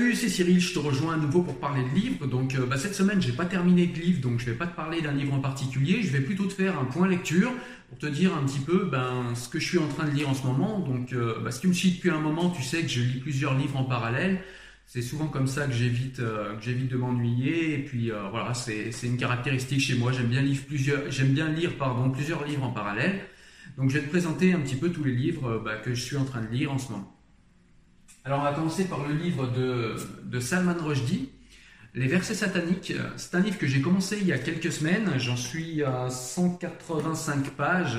Salut, c'est Cyril, je te rejoins à nouveau pour parler de livres. Donc euh, bah, cette semaine, j'ai pas terminé de livre, donc je vais pas te parler d'un livre en particulier. Je vais plutôt te faire un point lecture pour te dire un petit peu ben, ce que je suis en train de lire en ce moment. Donc euh, bah, si tu me suis depuis un moment, tu sais que je lis plusieurs livres en parallèle. C'est souvent comme ça que j'évite euh, de m'ennuyer. Et puis euh, voilà, c'est une caractéristique chez moi. J'aime bien lire plusieurs, bien lire pardon plusieurs livres en parallèle. Donc je vais te présenter un petit peu tous les livres bah, que je suis en train de lire en ce moment. Alors on va commencer par le livre de, Salman Rushdie, Les versets sataniques. C'est un livre que j'ai commencé il y a quelques semaines, j'en suis à 185 pages,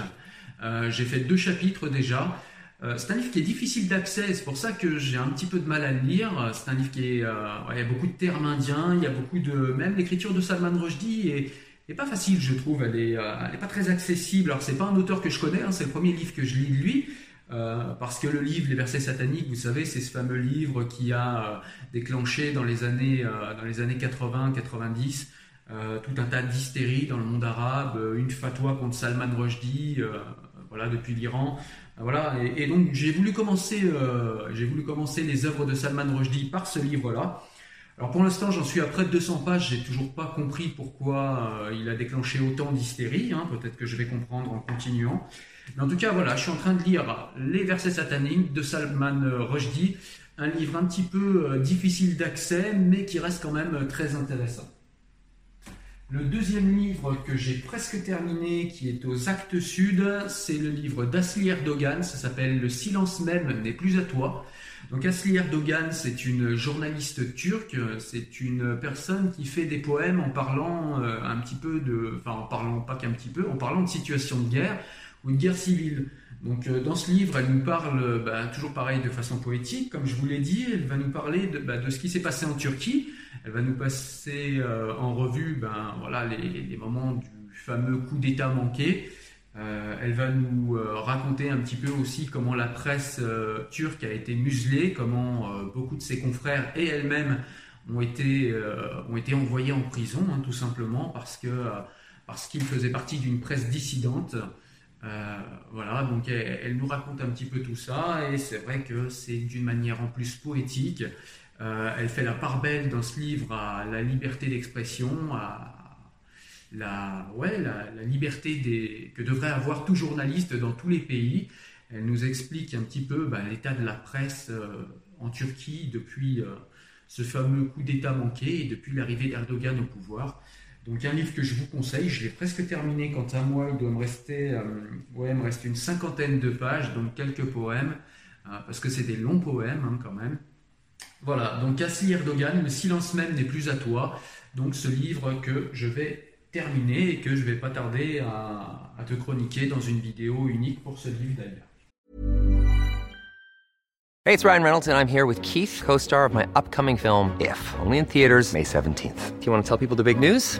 Euh, j'ai fait deux chapitres déjà. Euh, c'est un livre qui est difficile d'accès, c'est pour ça que j'ai un petit peu de mal à le lire. C'est un livre qui est, euh, il y a beaucoup de termes indiens, il y a beaucoup de, même l'écriture de Salman Rushdie est, est pas facile, je trouve. Elle est pas très accessible. Alors c'est pas un auteur que je connais, hein, c'est le premier livre que je lis de lui. Euh, parce que le livre Les versets sataniques, vous savez, c'est ce fameux livre qui a euh, déclenché dans les années, euh, dans les années 80-90 euh, tout un tas d'hystérie dans le monde arabe, une fatwa contre Salman Rushdie, voilà, depuis l'Iran. Voilà, et, et donc j'ai voulu commencer, j'ai voulu commencer les œuvres de Salman Rushdie par ce livre-là. Alors pour l'instant, j'en suis à près de 200 pages. J'ai toujours pas compris pourquoi euh, il a déclenché autant d'hystérie. hein. Peut-être que je vais comprendre en continuant. Mais en tout cas, voilà, je suis en train de lire Les versets sataniques de Salman Rushdie, un livre un petit peu euh, difficile d'accès, mais qui reste quand même euh, très intéressant. Le deuxième livre que j'ai presque terminé, qui est aux actes sud, c'est le livre d'Asli Erdogan. Ça s'appelle Le silence même n'est plus à toi. Donc Asli Erdogan, c'est une journaliste turque. C'est une personne qui fait des poèmes en parlant euh, un petit peu de, enfin en parlant pas qu'un petit peu, en parlant de situation de guerre ou de guerre civile. Donc euh, dans ce livre, elle nous parle, euh, bah, toujours pareil, de façon poétique, comme je vous l'ai dit, elle va nous parler de, bah, de ce qui s'est passé en Turquie. Elle va nous passer en revue ben, voilà, les moments du fameux coup d'État manqué. Euh, elle va nous euh, raconter un petit peu aussi comment la presse euh, turque a été muselée, comment beaucoup de ses confrères et elle-même ont été, ont été envoyés en prison, hein, tout simplement, parce que parce qu'ils faisaient partie d'une presse dissidente. Voilà, donc elle, nous raconte un petit peu tout ça, et c'est vrai que c'est d'une manière en plus poétique. Elle fait la part belle dans ce livre à la liberté d'expression, à la, ouais, la, liberté des, que devrait avoir tout journaliste dans tous les pays. Elle nous explique un petit peu bah, l'état de la presse euh, en Turquie depuis euh, ce fameux coup d'État manqué et depuis l'arrivée d'Erdogan au pouvoir. Donc un livre que je vous conseille, je l'ai presque terminé quant à moi, il doit me rester, euh, ouais, me reste une cinquantaine de pages, donc quelques poèmes, parce que c'est des longs poèmes hein, quand même. Voilà, donc Asli Erdogan, le silence même n'est plus à toi, donc ce livre que je vais terminer et que je vais pas tarder à, à te chroniquer dans une vidéo unique pour ce livre d'ailleurs. Hey, it's Ryan Reynolds, and I'm here with Keith, co star of my upcoming film, If, only in theaters, May 17th. Do you want to tell people the big news?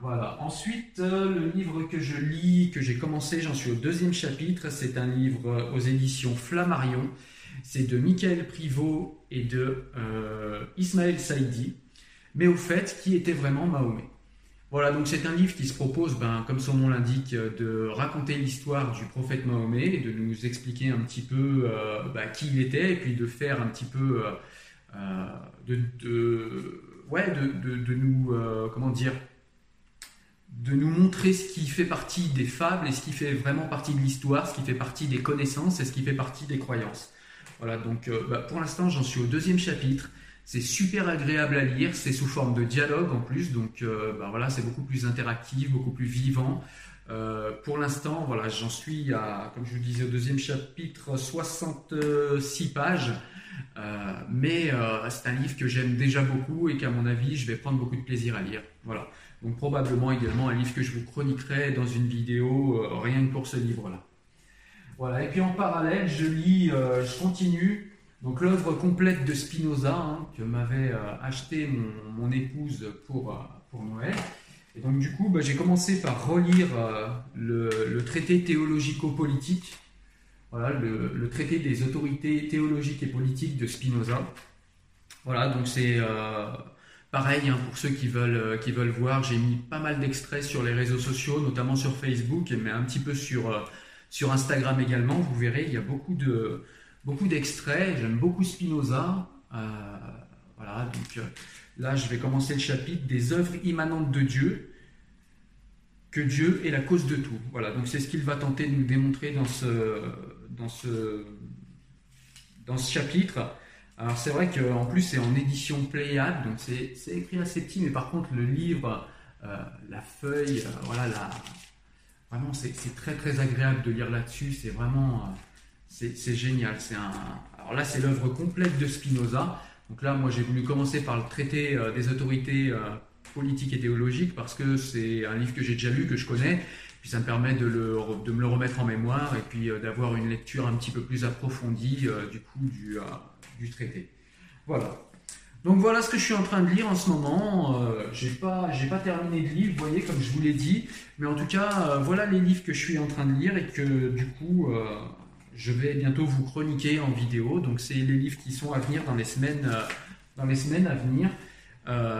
Voilà. Ensuite, euh, le livre que je lis, que j'ai commencé, j'en suis au deuxième chapitre, c'est un livre euh, aux éditions Flammarion. C'est de Michael Privot et de euh, Ismaël Saïdi. Mais au fait, qui était vraiment Mahomet Voilà, donc c'est un livre qui se propose, ben, comme son nom l'indique, de raconter l'histoire du prophète Mahomet et de nous expliquer un petit peu ben, qui il était et puis de faire un petit peu de, ouais, de nous, comment dire, de nous montrer ce qui fait partie des fables et ce qui fait vraiment partie de l'histoire, ce qui fait partie des connaissances et ce qui fait partie des croyances. Voilà, donc euh, bah, pour l'instant j'en suis au deuxième chapitre. C'est super agréable à lire, c'est sous forme de dialogue en plus, donc euh, bah, voilà, c'est beaucoup plus interactif, beaucoup plus vivant. Euh, pour l'instant, voilà, j'en suis à, comme je vous disais, au deuxième chapitre, 66 pages. mais c'est un livre que j'aime déjà beaucoup et qu'à mon avis, je vais prendre beaucoup de plaisir à lire. Voilà. Donc probablement également un livre que je vous chroniquerai dans une vidéo euh, rien que pour ce livre-là. Voilà, et puis en parallèle, je lis, euh, je continue donc l'œuvre complète de Spinoza hein, que m'avait euh, acheté mon, épouse pour, pour Noël. Et donc du coup, bah, j'ai commencé par relire le, traité théologico-politique, voilà, le, le, traité des autorités théologiques et politiques de Spinoza. Voilà, donc c'est Pareil, hein, pour ceux qui veulent, euh, qui veulent voir, j'ai mis pas mal d'extraits sur les réseaux sociaux, notamment sur Facebook, mais un petit peu sur, euh, sur Instagram également. Vous verrez, il y a beaucoup, de, beaucoup d'extraits. J'aime beaucoup Spinoza. Euh, voilà, donc là, je vais commencer le chapitre des œuvres immanentes de Dieu, que Dieu est la cause de tout. Voilà, donc c'est ce qu'il va tenter de nous démontrer dans ce, dans ce, dans ce chapitre. Alors c'est vrai qu'en plus c'est en édition Pléiade, donc c'est écrit assez petit, mais par contre le livre, euh, la feuille, euh, voilà, la, vraiment c'est très très agréable de lire là-dessus, c'est vraiment, euh, c'est génial. Un, alors là c'est l'œuvre complète de Spinoza. Donc là moi j'ai voulu commencer par le traité des autorités politiques et théologiques parce que c'est un livre que j'ai déjà lu, que je connais, puis ça me permet de, le, de me le remettre en mémoire et puis d'avoir une lecture un petit peu plus approfondie du coup du du traité. Voilà. Donc voilà ce que je suis en train de lire en ce moment. Euh, j'ai pas, j'ai pas terminé de lire, vous voyez, comme je vous l'ai dit. Mais en tout cas, euh, voilà les livres que je suis en train de lire et que du coup, euh, je vais bientôt vous chroniquer en vidéo. Donc c'est les livres qui sont à venir dans les semaines, dans les semaines à venir.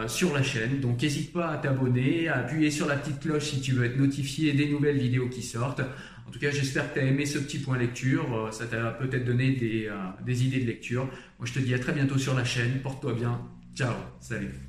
Sur la chaîne. Donc n'hésite pas à t'abonner, à appuyer sur la petite cloche si tu veux être notifié des nouvelles vidéos qui sortent. En tout cas, j'espère que tu as aimé ce petit point lecture. Euh, ça t'a peut-être donné des, euh, des idées de lecture. Moi, je te dis à très bientôt sur la chaîne. Porte-toi bien. Ciao. Salut.